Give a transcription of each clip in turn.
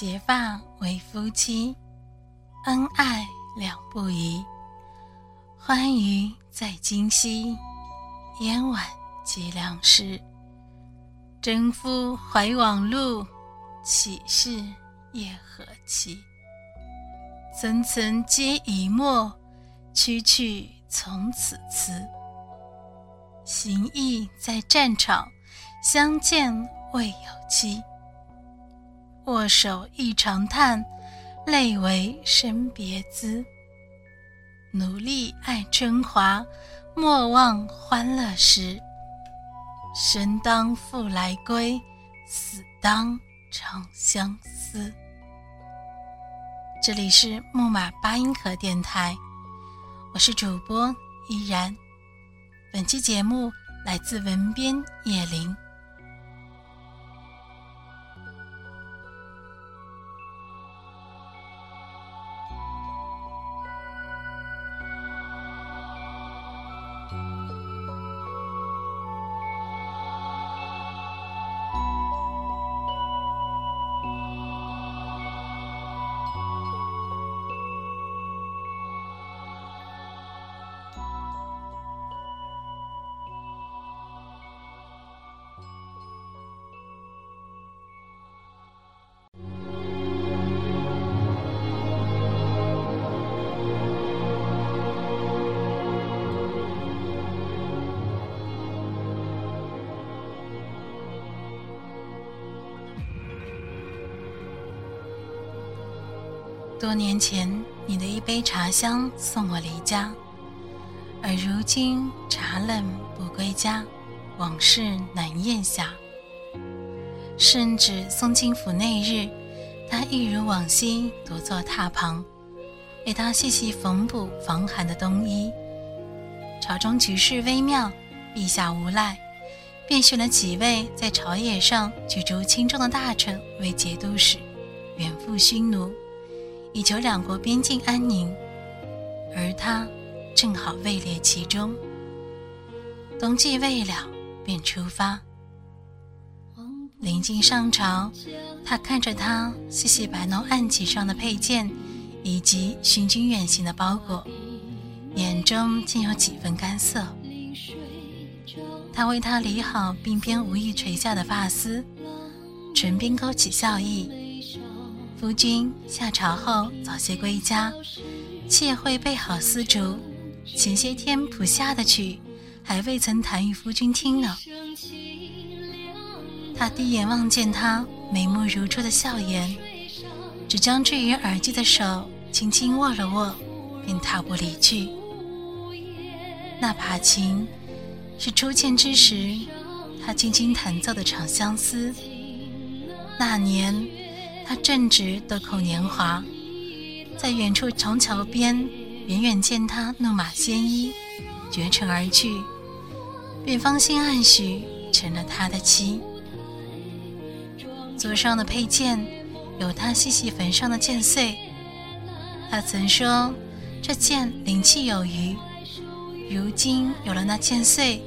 结发为夫妻，恩爱两不疑。欢愉在今夕，烟晚结良时。征夫怀往路，岂是夜何期？层层皆已没，区区从此辞。行役在战场，相见未有期。握手一长叹，泪为生别滋。努力爱春华，莫忘欢乐时。生当复来归，死当长相思。这里是木马八音盒电台，我是主播依然。本期节目来自文编叶林。多年前，你的一杯茶香送我离家，而如今茶冷不归家，往事难咽下。圣旨送进府那日，他一如往昔独坐榻旁，为他细细缝补防寒的冬衣。朝中局势微妙，陛下无赖，便选了几位在朝野上举足轻重的大臣为节度使，远赴匈奴。以求两国边境安宁，而他正好位列其中。冬季未了，便出发。临近上朝，他看着他细细摆弄案几上的佩剑，以及行军远行的包裹，眼中竟有几分干涩。他为他理好鬓边无意垂下的发丝，唇边勾起笑意。夫君下朝后早些归家，妾会备好丝竹。前些天谱下的曲，还未曾弹与夫君听呢。他低眼望见他眉目如初的笑颜，只将置于耳际的手轻轻握了握，便踏步离去。那把琴，是初见之时他轻轻弹奏的《长相思》。那年。他正值豆蔻年华，在远处长桥边，远远见他怒马鲜衣，绝尘而去，便芳心暗许，成了他的妻。桌上的佩剑，有他细细缝上的剑穗。他曾说这剑灵气有余，如今有了那剑穗，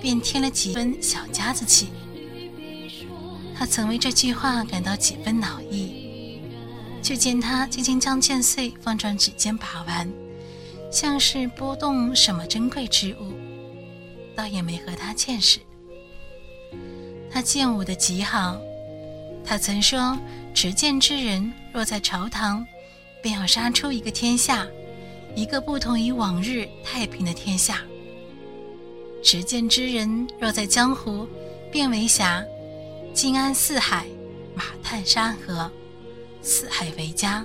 便添了几分小家子气。他曾为这句话感到几分恼意，却见他轻轻将剑穗放转指尖把玩，像是拨动什么珍贵之物，倒也没和他见识。他剑舞的极好，他曾说持剑之人若在朝堂，便要杀出一个天下，一个不同于往日太平的天下。持剑之人若在江湖，便为侠。静安四海，马探山河，四海为家。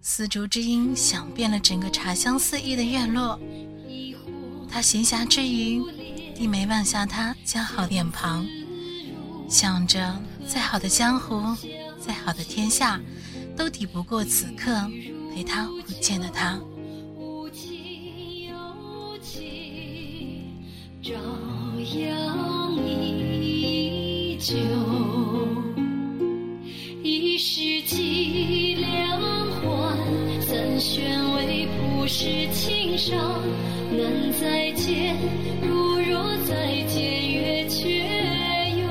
丝竹之音响遍了整个茶香四溢的院落。他闲暇之余，低眉望向他姣好脸庞，想着再好的江湖，再好的天下，都抵不过此刻陪他不见的他。朝阳依旧，是情伤，难再见，如若再见，月缺圆，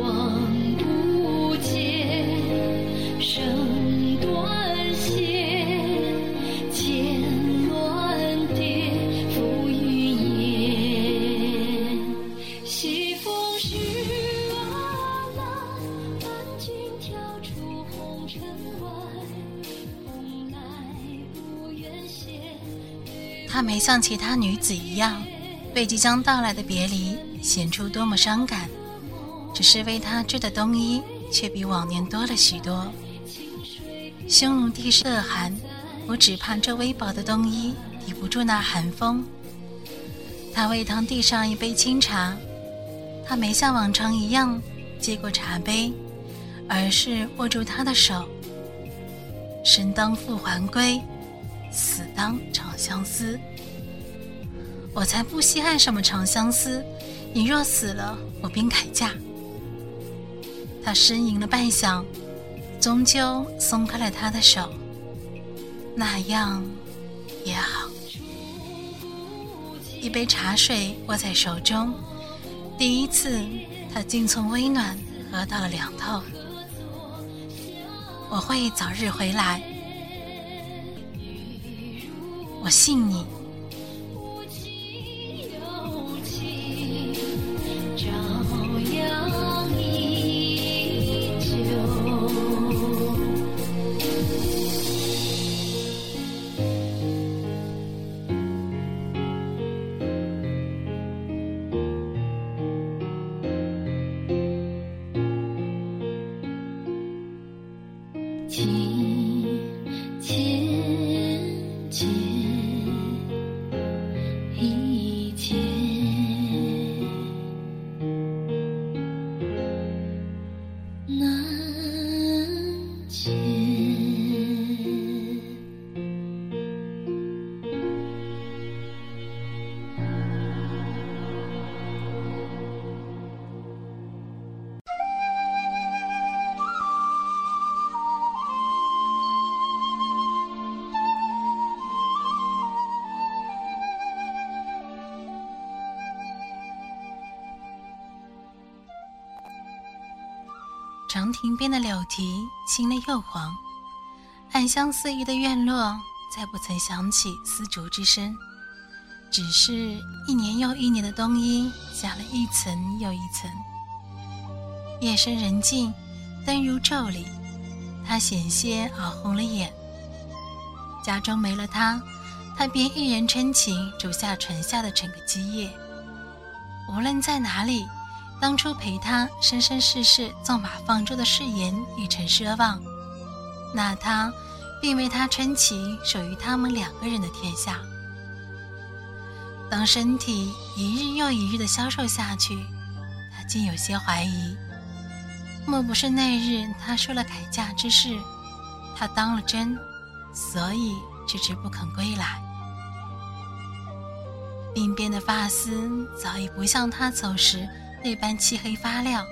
望不见，声断线，剑乱蝶，浮云烟。西风是阿郎，伴君跳出红尘外，她没像其他女子一样，为即将到来的别离显出多么伤感，只是为他织的冬衣却比往年多了许多。匈奴地势恶寒，我只怕这微薄的冬衣抵不住那寒风。他为堂递上一杯清茶，他没像往常一样接过茶杯，而是握住他的手。生当复还归，死当长相思。我才不稀罕什么长相思，你若死了，我便改嫁。他呻吟了半晌，终究松开了他的手。那样也好。一杯茶水握在手中，第一次，他竟从微暖喝到了凉透。我会早日回来，我信你。长亭边的柳堤青了又黄，暗香四溢的院落再不曾响起丝竹之声，只是一年又一年的冬衣加了一层又一层。夜深人静，灯如昼里，他险些熬红了眼。家中没了他，他便一人撑起煮下船下的整个基业。无论在哪里。当初陪他生生世世纵马放舟的誓言已成奢望，那他并为他撑起属于他们两个人的天下。当身体一日又一日的消瘦下去，他竟有些怀疑，莫不是那日他说了改嫁之事，他当了真，所以迟迟不肯归来。鬓边的发丝早已不像他走时。那般漆黑发亮。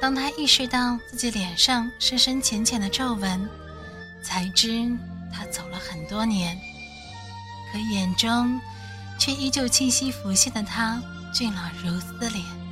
当他意识到自己脸上深深浅浅的皱纹，才知他走了很多年，可眼中却依旧清晰浮现的他俊朗如斯的脸。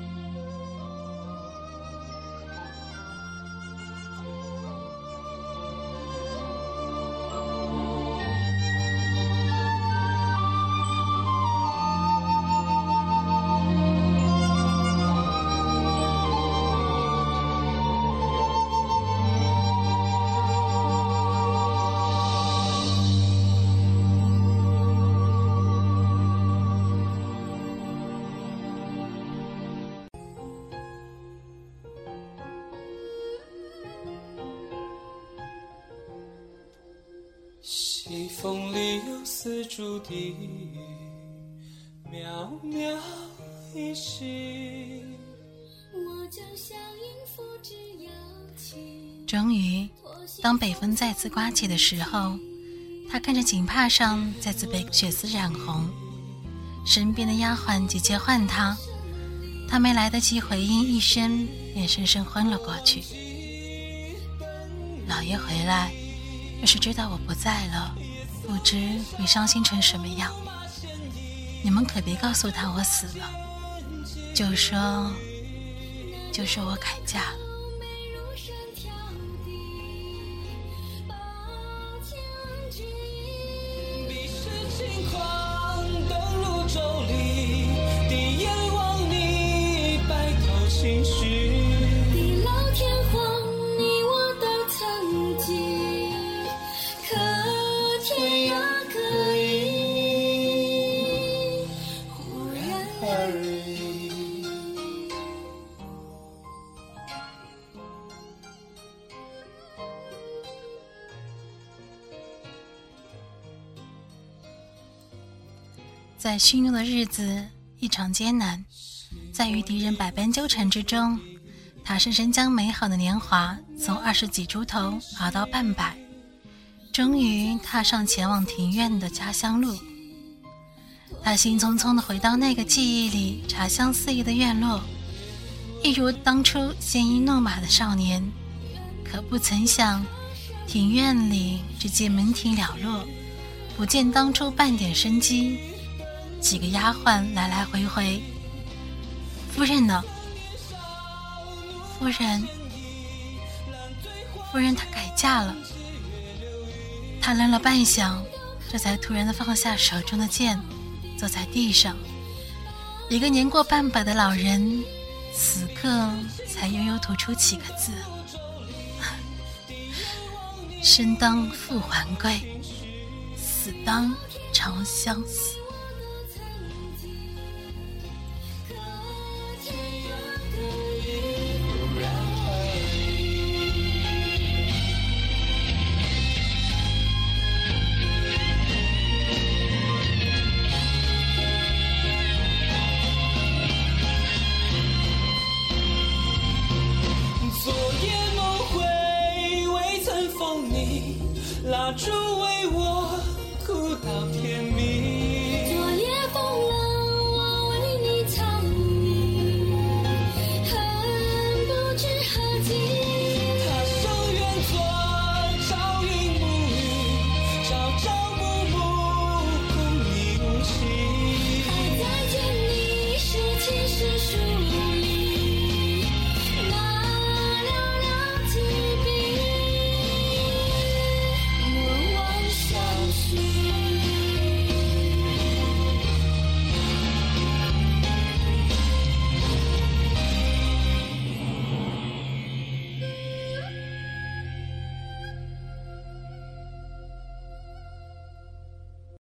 风里有丝竹笛，渺渺一世。我将像音符只摇起。终于，当北风再次刮起的时候，他看着锦帕上再次被血丝染红，身边的丫鬟急切唤他，他没来得及回应一声，便深深昏了过去。老爷回来，要是知道我不在了，不知会伤心成什么样。你们可别告诉他我死了，就说，就说我改嫁了。在驯鹿的日子异常艰难，在与敌人百般纠缠之中，他深深将美好的年华从二十几出头熬到半百，终于踏上前往庭院的家乡路。他兴匆匆地回到那个记忆里茶香四溢的院落，一如当初鲜衣怒马的少年，可不曾想，庭院里只见门庭寥落，不见当初半点生机。几个丫鬟来来回回。夫人呢？夫人，夫人她改嫁了。他愣了半晌，这才突然的放下手中的剑，坐在地上。一个年过半百的老人，此刻才悠悠吐出几个字：“ 生当复还归，死当长相思。”拉住。